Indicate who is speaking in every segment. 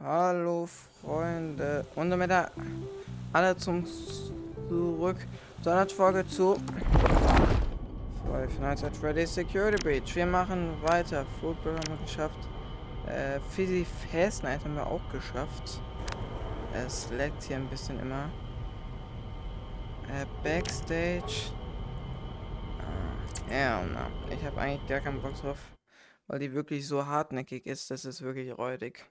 Speaker 1: Hallo Freunde und damit da alle zum zurück zu einer Folge zu Five Freddy's Security Breach. Wir machen weiter. Football haben wir geschafft. Äh, Fizzy Fast Night haben wir auch geschafft. Es leckt hier ein bisschen immer. Äh, Backstage. Äh, ja, na, ich habe eigentlich gar keinen Bock drauf. Weil die wirklich so hartnäckig ist, das ist wirklich räudig.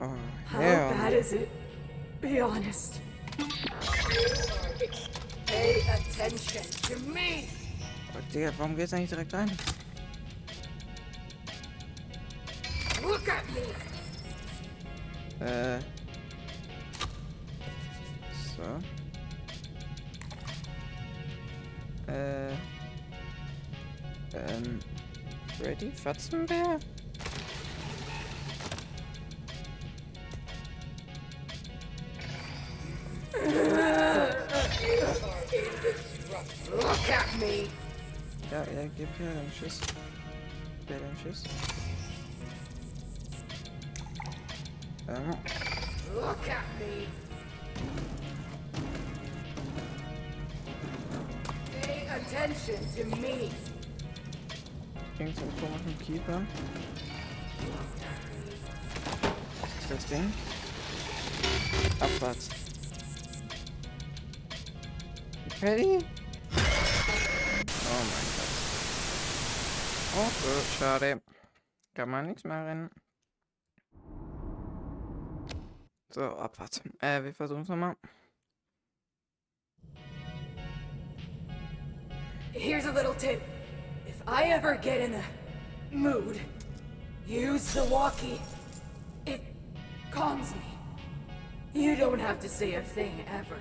Speaker 1: Oh,
Speaker 2: How
Speaker 1: hell
Speaker 2: bad is it? Be honest. Pay attention to me.
Speaker 1: Oh, Digga, warum geht's eigentlich direkt rein?
Speaker 2: Look at me.
Speaker 1: Äh. So. Äh. Ähm. Freddy Fatzenbär?
Speaker 2: Me.
Speaker 1: Ja, ja, gib her den Schuss. Gib her den Schuss. Ähm.
Speaker 2: Look at me. Pay attention to me.
Speaker 1: Irgend so einen komischen Keeper. Was ist das Ding? Abwärts. Ready? Oh, gut, schade. Kann man nichts mehr. So, Abfahrt. Äh, wir versuchen es nochmal.
Speaker 2: Here's a little tip. If I ever get in a mood, use the walkie. It calms me. You don't have to say a thing ever.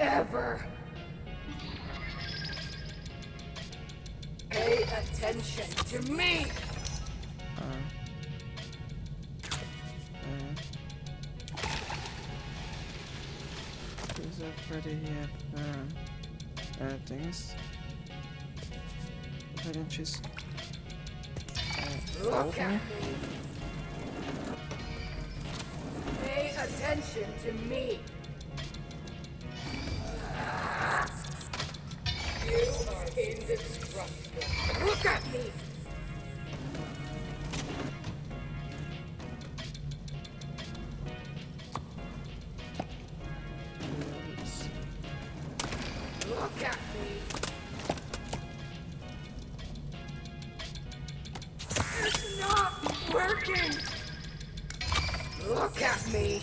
Speaker 2: Ever. Pay attention to me.
Speaker 1: Äh. Äh. Dieser Freddy hier. Äh. Äh, Dings. Bei den Schiss. Äh,
Speaker 2: Look
Speaker 1: Augen.
Speaker 2: at me. Pay attention to me. Look at me. Look at me. It's not working. Look at me.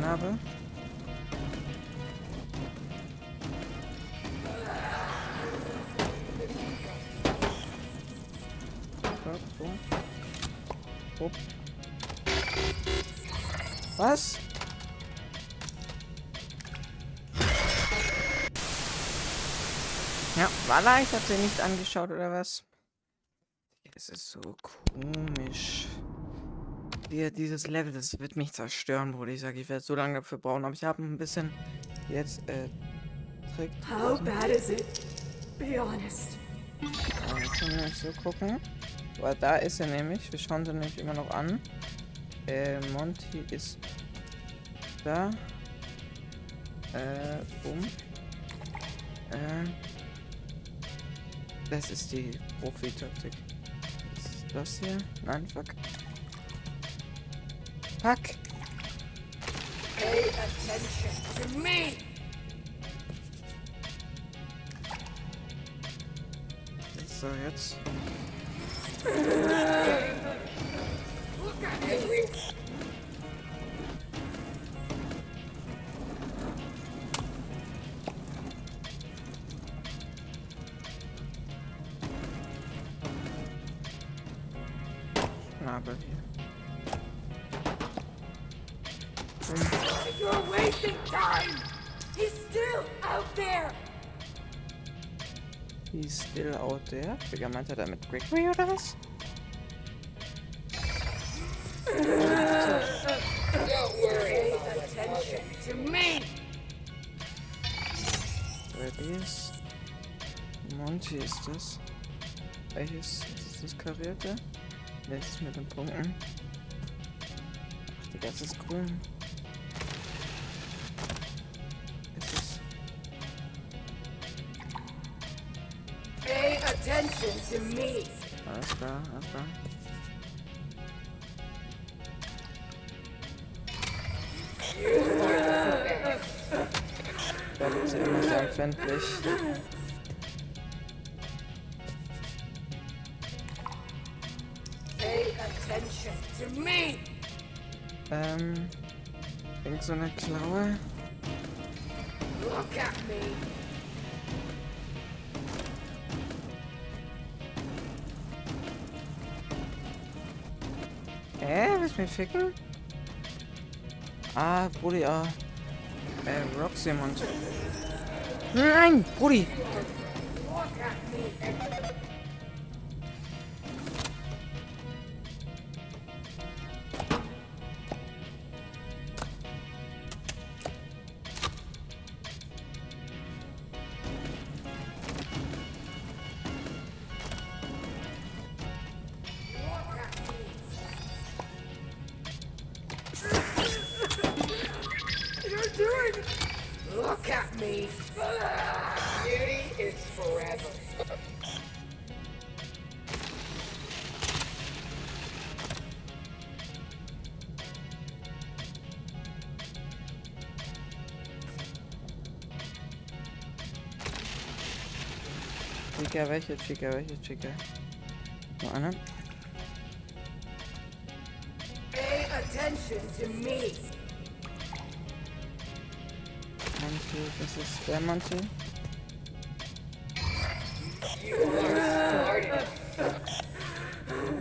Speaker 1: So. Hopp. Was? Ja, Walla, ich hab sie nicht angeschaut, oder was? Es ist so komisch. Hier, dieses Level, das wird mich zerstören, Bruder. Ich sage, ich werde so lange dafür brauchen, aber ich habe ein bisschen jetzt, äh, Trick.
Speaker 2: How bad is it? Be honest.
Speaker 1: Äh, können wir so gucken. Weil da ist er nämlich. Wir schauen sie nämlich immer noch an. Äh, Monty ist da. Äh, bumm. Äh. Das ist die Profi-Taktik. Ist Das hier? Nein, fuck. Fuck!
Speaker 2: Pay attention to me!
Speaker 1: So, jetzt.
Speaker 2: Look at there.
Speaker 1: Digga, meint er damit Gregory oder was?
Speaker 2: Me!
Speaker 1: Freddy's. Monty ist das. Welches ist das karierte? Welches mit den Punkten? Ach, Digga, es ist grün.
Speaker 2: Attention to me!
Speaker 1: Alles klar, alles klar. Da wird sie immer so empfindlich.
Speaker 2: Pay attention to me!
Speaker 1: Ähm. Irgend so eine Klaue.
Speaker 2: Look at me!
Speaker 1: Mich ficken? Ah, Brudi, ah. Äh, Roxy Monty. Nein, Brudi! Chica, welche Chica, welche Chica? Nur eine?
Speaker 2: Pay attention to me.
Speaker 1: Monty, das ist der Monty.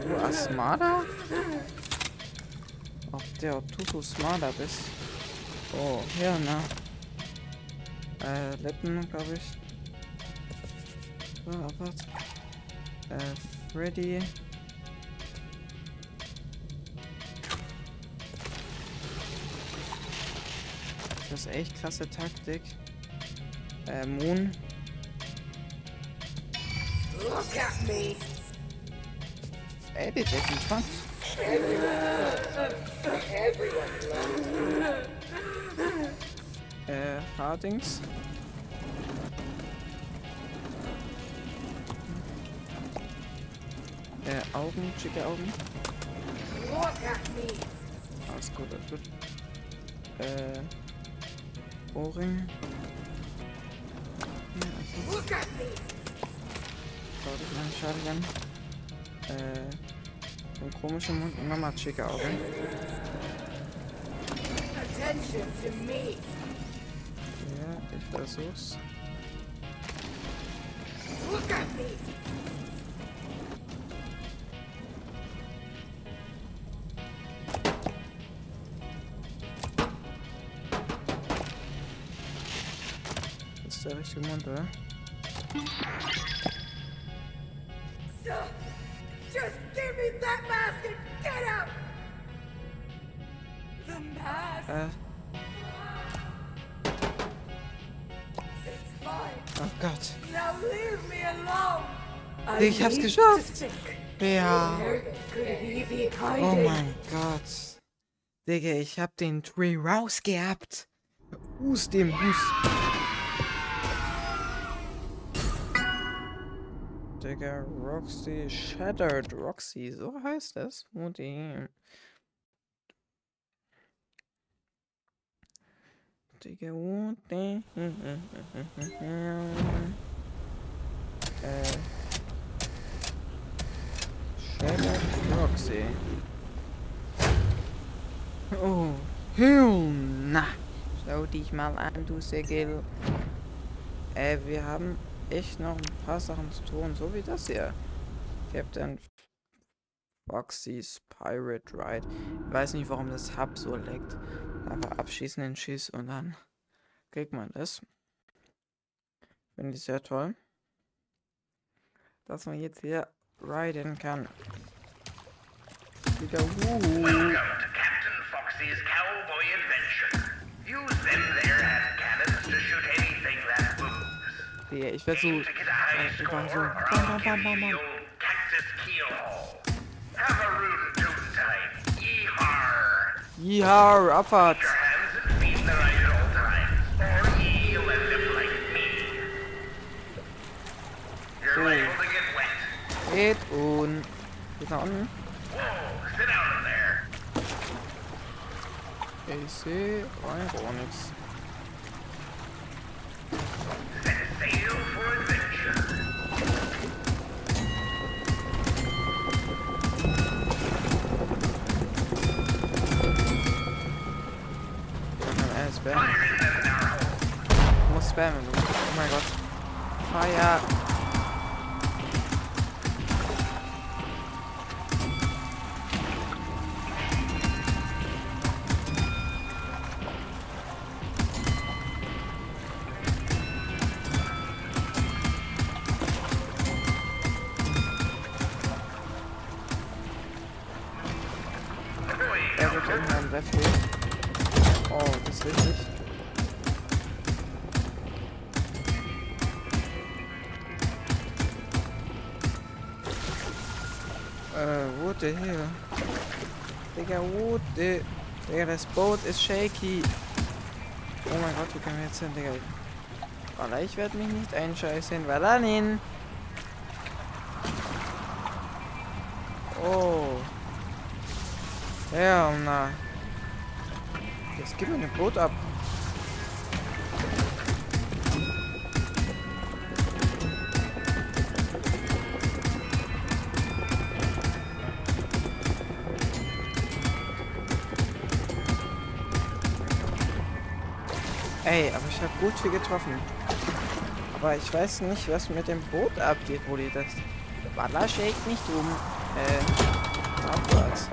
Speaker 1: Du Asmada? Ob der, ob du so Smada bist? Oh, ja, na. Äh, Lippen, glaube ich. So, was? Äh, Freddy. Das ist echt krasse Taktik. Äh, Moon.
Speaker 2: Look at me.
Speaker 1: Ey, die echt entspannt. Äh, Hardings. Augen, schicke Augen. Alles gut, alles gut. Äh, Ohrring. Ja, okay.
Speaker 2: Look at me.
Speaker 1: Schade, nein, schade dann. Äh, ein komischer Mund und nochmal schicke Augen. Ja, ich versuch's.
Speaker 2: Look at me.
Speaker 1: Mund, oder?
Speaker 2: Just give me that mask and get out. The mask.
Speaker 1: Äh, oh Gott.
Speaker 2: Now leave me alone.
Speaker 1: Ich hab's geschafft. Ja. Oh mein Gott. Digga, ich hab den Tree rausgehabt. Hus dem Hus. Digga, Roxy Shattered Roxy, so heißt das. Mutti. Digga, Mutti. Äh. Shattered Roxy. Oh, na. Schau dich mal an, du Segel. Äh, wir haben echt noch ein paar Sachen zu tun, so wie das hier. Captain Foxy's Pirate Ride. Ich weiß nicht, warum das Hub so leckt. Aber abschießen den Schiss und dann kriegt man das. Finde ich sehr toll. Dass man jetzt hier riden kann. Wieder,
Speaker 3: Welcome to Captain Foxy's Cowboy Adventure. Use them there
Speaker 1: Digga, ich werde so. Einfach so. Bam, bam, bam, bam, bam.
Speaker 3: Yeehaw!
Speaker 1: Abfahrt. Oh.
Speaker 3: wet.
Speaker 1: Geht und. Geht nach unten. Ich sehe rein gar nichts. Du musst spammen, du. Oh mein Gott. Feuer. Äh, wo der hier? Digga, wo der? Digga, das Boot ist shaky. Oh mein Gott, wie können wir jetzt hin, Digga? Walla, ich werde mich nicht einscheißen. Wallanin! Oh. Ja, na. Jetzt gib mir ein Boot ab. Ich habe gut viel getroffen. Aber ich weiß nicht, was mit dem Boot abgeht, die das... Walla shake nicht um. Äh, abwärts.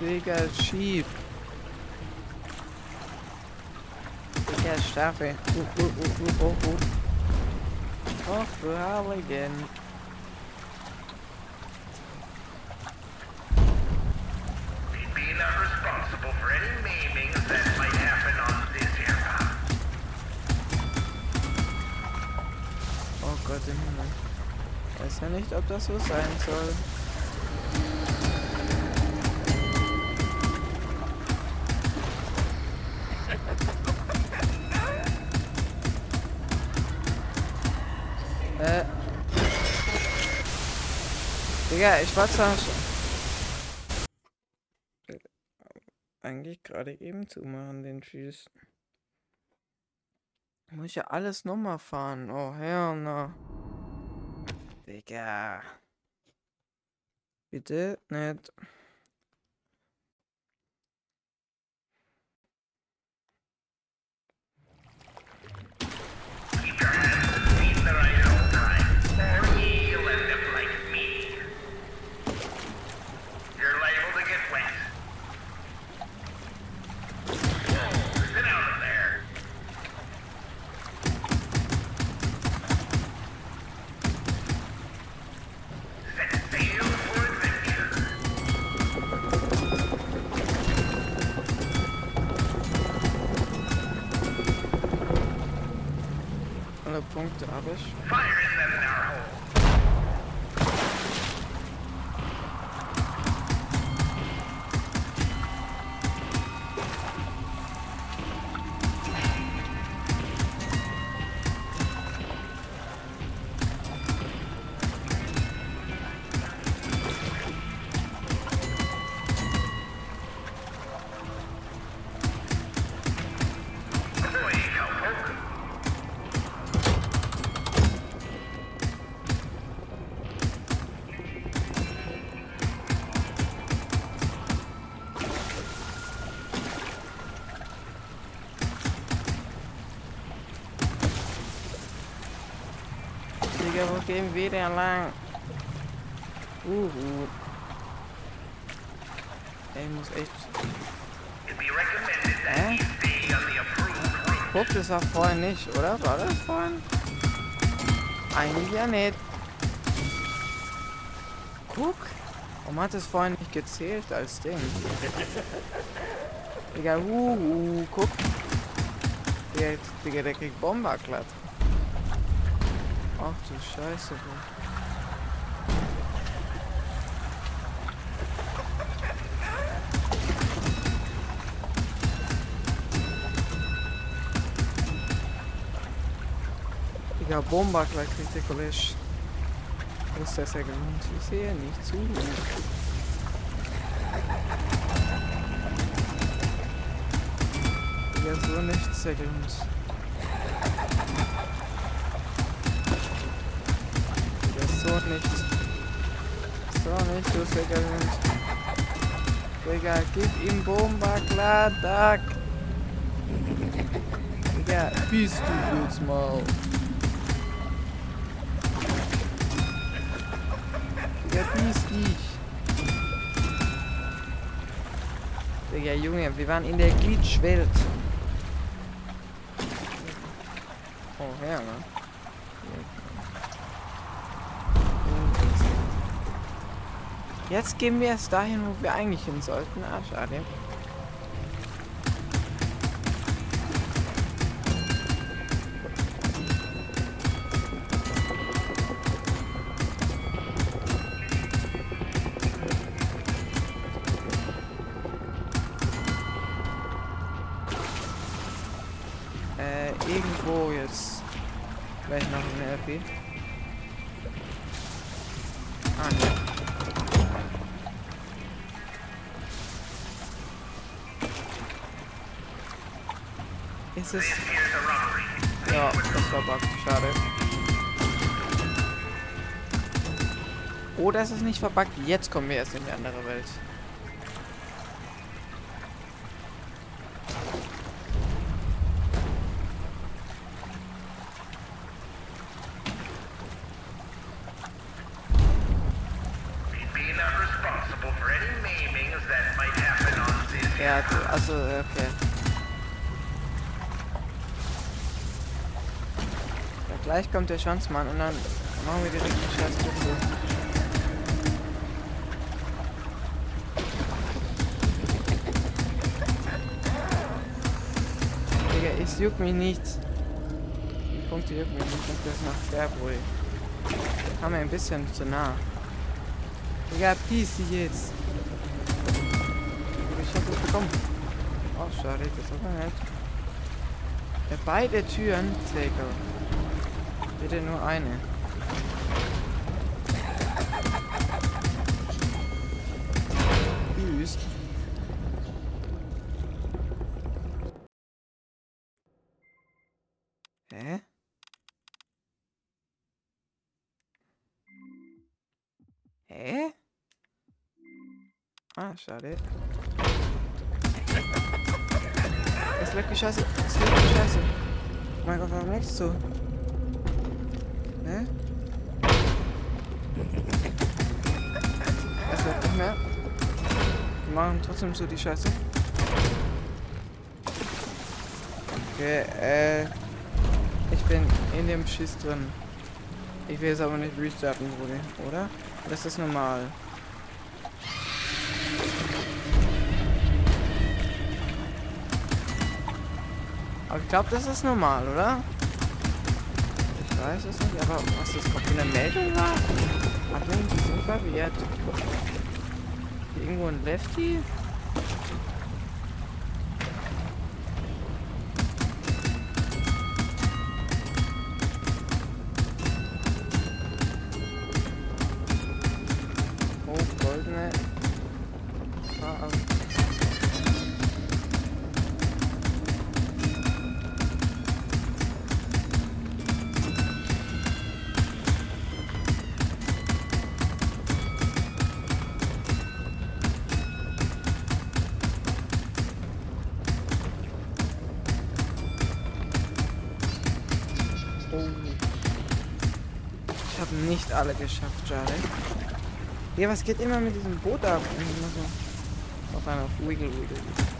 Speaker 1: Digga, schief. Digga, Staffel. Uh, uh, uh, uh, uh, uh. Och, du
Speaker 3: path.
Speaker 1: Oh Gott im Himmel. Weiß ja nicht, ob das so sein soll. Digga, ich war zwar schon. Eigentlich gerade eben zumachen, den Tschüss. Muss ich ja alles nochmal fahren. Oh, hell no. Digga. Bitte nicht. Punkte habe ich.
Speaker 3: Fire
Speaker 1: gehen wir denn lang? Uh, Ey, muss echt. Hä?
Speaker 3: approved route.
Speaker 1: Guck, das war vorhin nicht, oder? War das vorhin? Eigentlich ja nicht. Guck. Warum hat es vorhin nicht gezählt als Ding? Digga, uh, uh, guck. Digga, Digga, der kriegt Bomber glatt. Ach du Scheiße. Digga, Bomber gleich der Kollege. Ist das ja gelohnt? Ich sehe nicht zu. Digga, so nichts sehr gelohnt. Digga, so nicht. So nicht, du sehr gelohnt. Digga, gib ihm Bomber klar, Duck. Digga, bist du jetzt mal. Digga, bist dich. Digga, Junge, wir waren in der Glitchwelt. Oh, ja, ne? Jetzt gehen wir erst dahin, wo wir eigentlich hin sollten. Ah, schade. Ist es. Ja, das war buggt. Schade. Oder ist es nicht verbuggt? Jetzt kommen wir erst in die andere Welt.
Speaker 3: We'd be not responsible for any maimings that might happen on this.
Speaker 1: Ja, also, okay. Ja, gleich kommt der Schanzmann und dann machen wir direkt die scheiß. Digga, es juckt mich nicht. Die Punkte jucken mich nicht. Das ist nach Fairboy. Kam mir ein bisschen zu nah. Digga, peace dich jetzt. Ich hab das bekommen. Oh, schade, das ist aber nett. Ja, beide Türen, Zäger. Bitte nur eine. Tschüss. Hä? Hä? Ah, schade. Es leckt die Scheiße. Es leckt die Scheiße. Mein Gott, warum nichts so? Hä? Es leckt nicht mehr. Machen trotzdem so die Scheiße. Okay, äh. Ich bin in dem Schiss drin. Ich will es aber nicht restarten, Brudi, oder? Das ist normal. Aber ich glaube, das ist normal, oder? weiß es nicht, aber was das gerade für eine Meldung war? Achtung, die sind verwirrt. Irgendwo ein Lefty? Alle geschafft, Jare. Ja, was geht immer mit diesem Boot ab? Auf einer auf Wiggle Wiggle.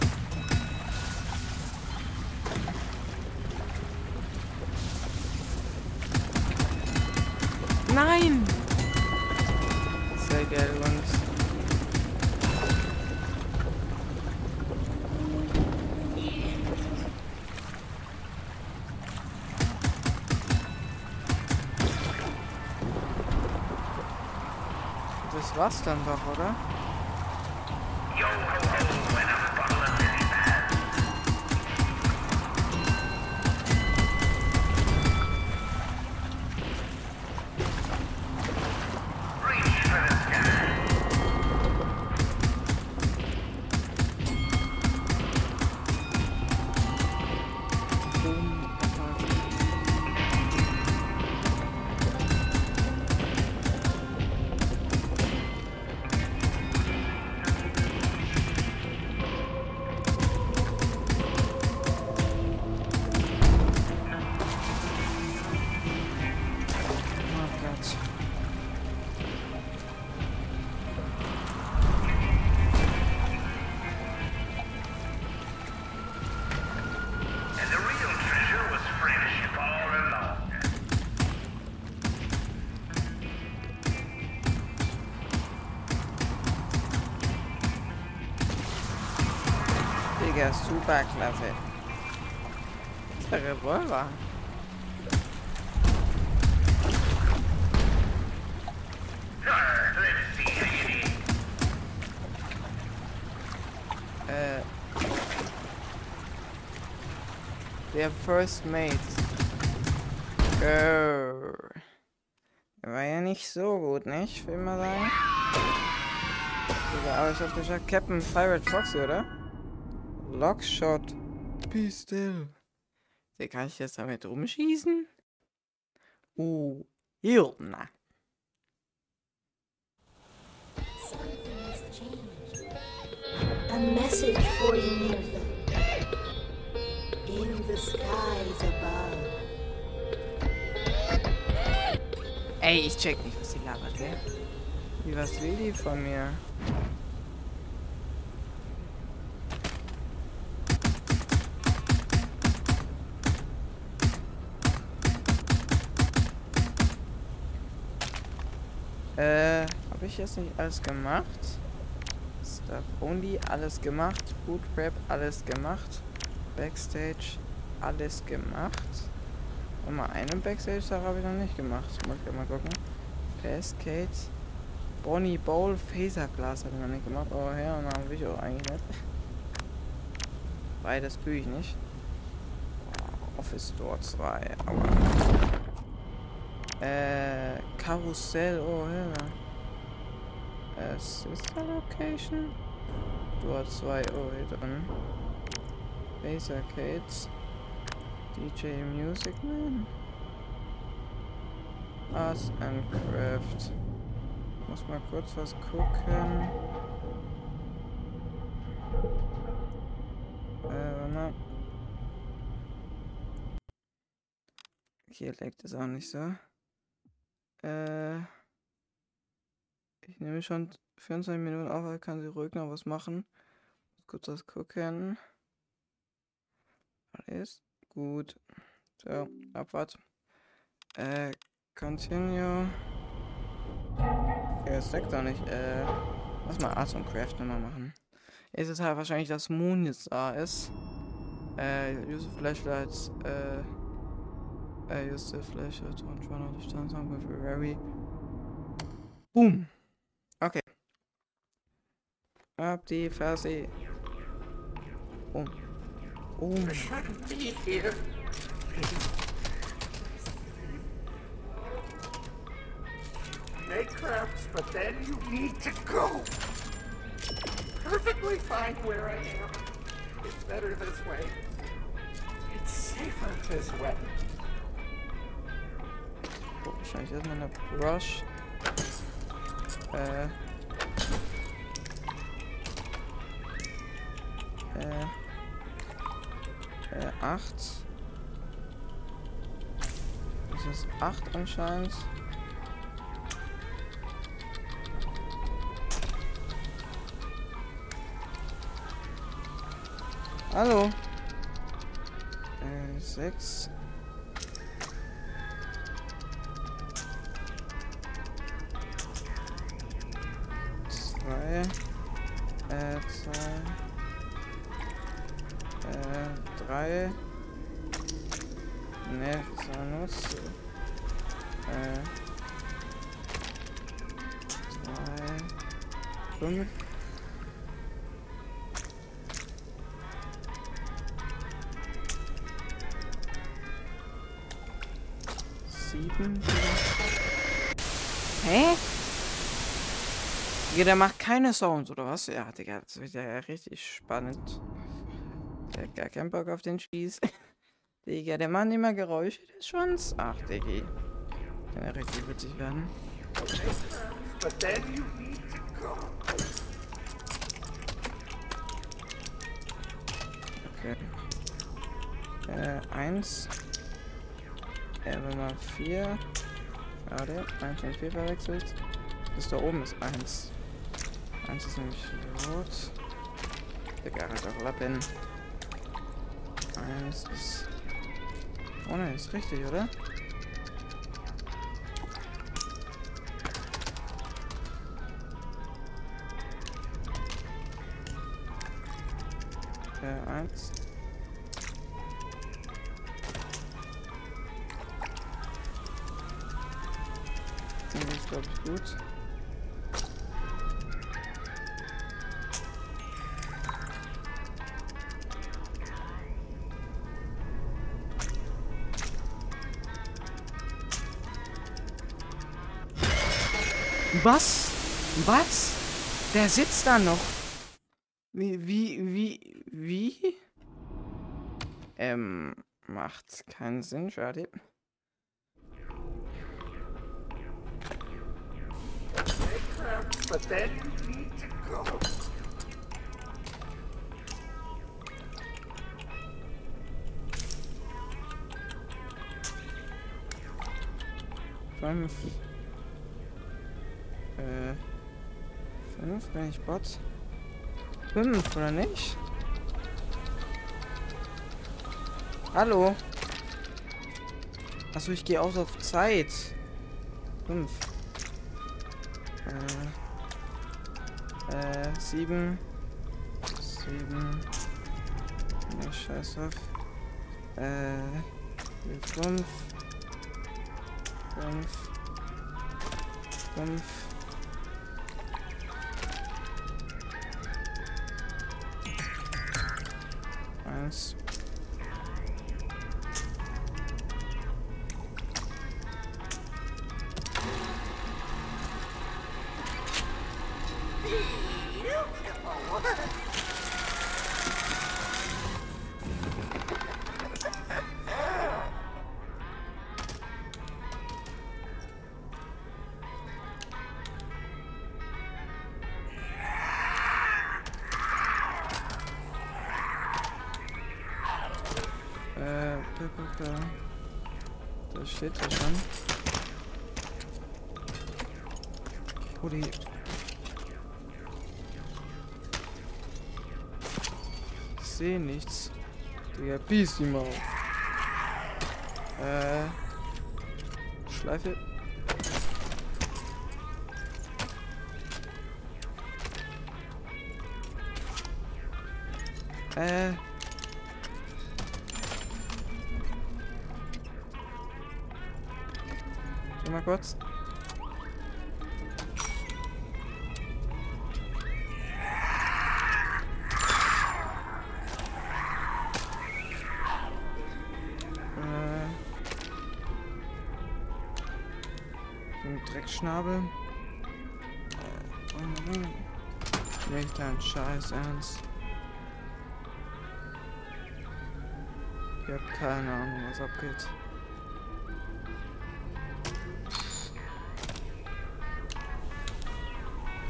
Speaker 1: War's dann doch, oder? Super klasse. Der Revolver.
Speaker 3: Let's see how you did.
Speaker 1: Äh. Der First Mate. Grrr. Der war ja nicht so gut, nicht? Ich will mal sagen. Aber ich hab geschafft. Captain Pirate Foxy, oder? Lockshot. Be still. Den kann ich jetzt damit rumschießen? Uh,
Speaker 4: has changed. A message for you near them. In the skies above.
Speaker 1: Ey, ich check nicht, was die labert, gell? Wie, was will die von mir? Äh, habe ich jetzt nicht alles gemacht? Stuff Only, alles gemacht. Food Prep, alles gemacht. Backstage, alles gemacht. Und mal einen Backstage-Sache habe ich noch nicht gemacht. Muss ich mal gucken. Cascade. Bonnie Bowl Phaserglas habe ich noch nicht gemacht. Aber ja, und dann will ich auch eigentlich nicht. Beides tue ich nicht. Office Store 2. Aua. Äh, Karussell, oh ja. Äh, Sister Location? Door 2, oh hier drin. Base Arcades. DJ Music Man. Arts and Craft. Muss mal kurz was gucken. Äh. Hier leckt es auch nicht so. Äh. Ich nehme schon 24 Minuten auf, also kann sie ruhig noch was machen. Kurz was gucken. Alles gut. So, Abfahrt. Äh, continue. Okay, das deckt doch nicht. Äh, lass mal Arts und Craft nochmal machen. Ist es halt wahrscheinlich, dass Moon jetzt da ist. Äh, use flashlights. Äh, I use the flashlight to run out of time with a very Boom. Okay. Ab die Ferse. Boom. Boom.
Speaker 3: shouldn't be here. Make cramps, but then you need to go. Perfectly fine where I am. It's better this way. It's safer this way.
Speaker 1: Wahrscheinlich erstmal eine Brush. Äh. Äh. Äh, 8. Das ist 8 anscheinend. Hallo. Äh, 6. Ja, der macht keine Sounds, oder was? Ja, Digga, das wird ja richtig spannend. Der hat gar keinen Bock auf den Spieß. Digga, der macht immer Geräusche, der Schwanz. Ach, Diggi. Kann ja richtig witzig werden. Okay. Äh, eins. Äh, wenn man vier. Schade, eins und vier verwechselt. Das da oben ist eins. Eins ist nämlich rot. Digga, halt auch Lappen. Eins ist. Oh ne, ist richtig, oder? Was? Was? Der sitzt da noch. Wie, wie, wie, wie? Ähm, macht keinen Sinn, schade.
Speaker 3: Make
Speaker 1: Äh. Fünf, bin ich Bot? Fünf, oder nicht? Hallo? Achso, ich gehe aus auf Zeit. Fünf. Äh. Äh, sieben. Sieben. Ne, scheiß auf. Äh. Fünf. Fünf. Fünf. Eins. Sehe nichts. Digga, Beast die Maus. Äh. Schleife. Äh. Mal kurz. Den Dreckschnabel. Äh, Nicht dein Scheiß ernst. Ich hab keine Ahnung, was abgeht.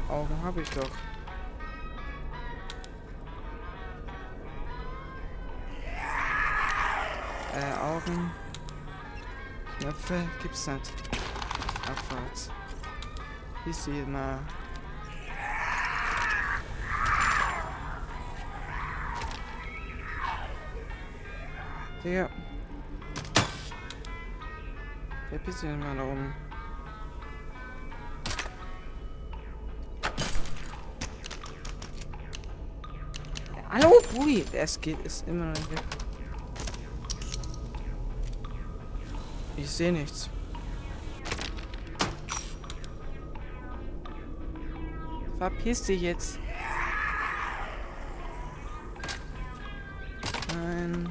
Speaker 1: Augen habe ich doch. Äh, Augen. Knöpfe gibt's nicht. Abfahrt. Bis mal. Digga. Der bisschen mal da oben. Hallo, Bui! Es geht, ist immer noch nicht weg. Ich sehe nichts. Verpiss dich jetzt. Nein.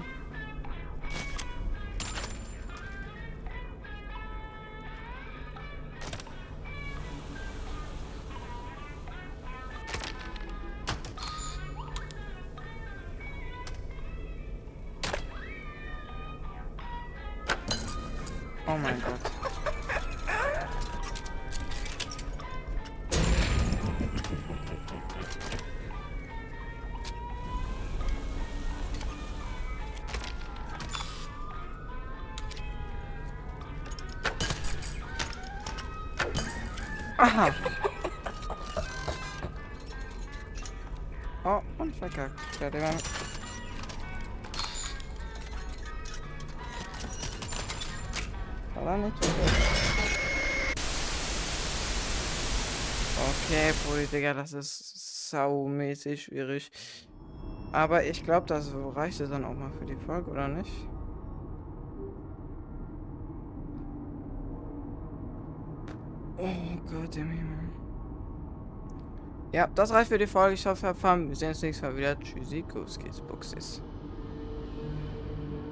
Speaker 1: Oh mein Gott. Aha. Oh, und verkackt. Ja, der war... Nicht Okay, Brudi, Digga, das ist saumäßig schwierig. Aber ich glaube, das reicht dann auch mal für die Folge, oder nicht? Im Himmel. Ja, das reicht für die Folge. Ich hoffe, habt Spaß. Wir sehen uns nächstes Mal wieder. Tschüssi, Kuskis, Buxis.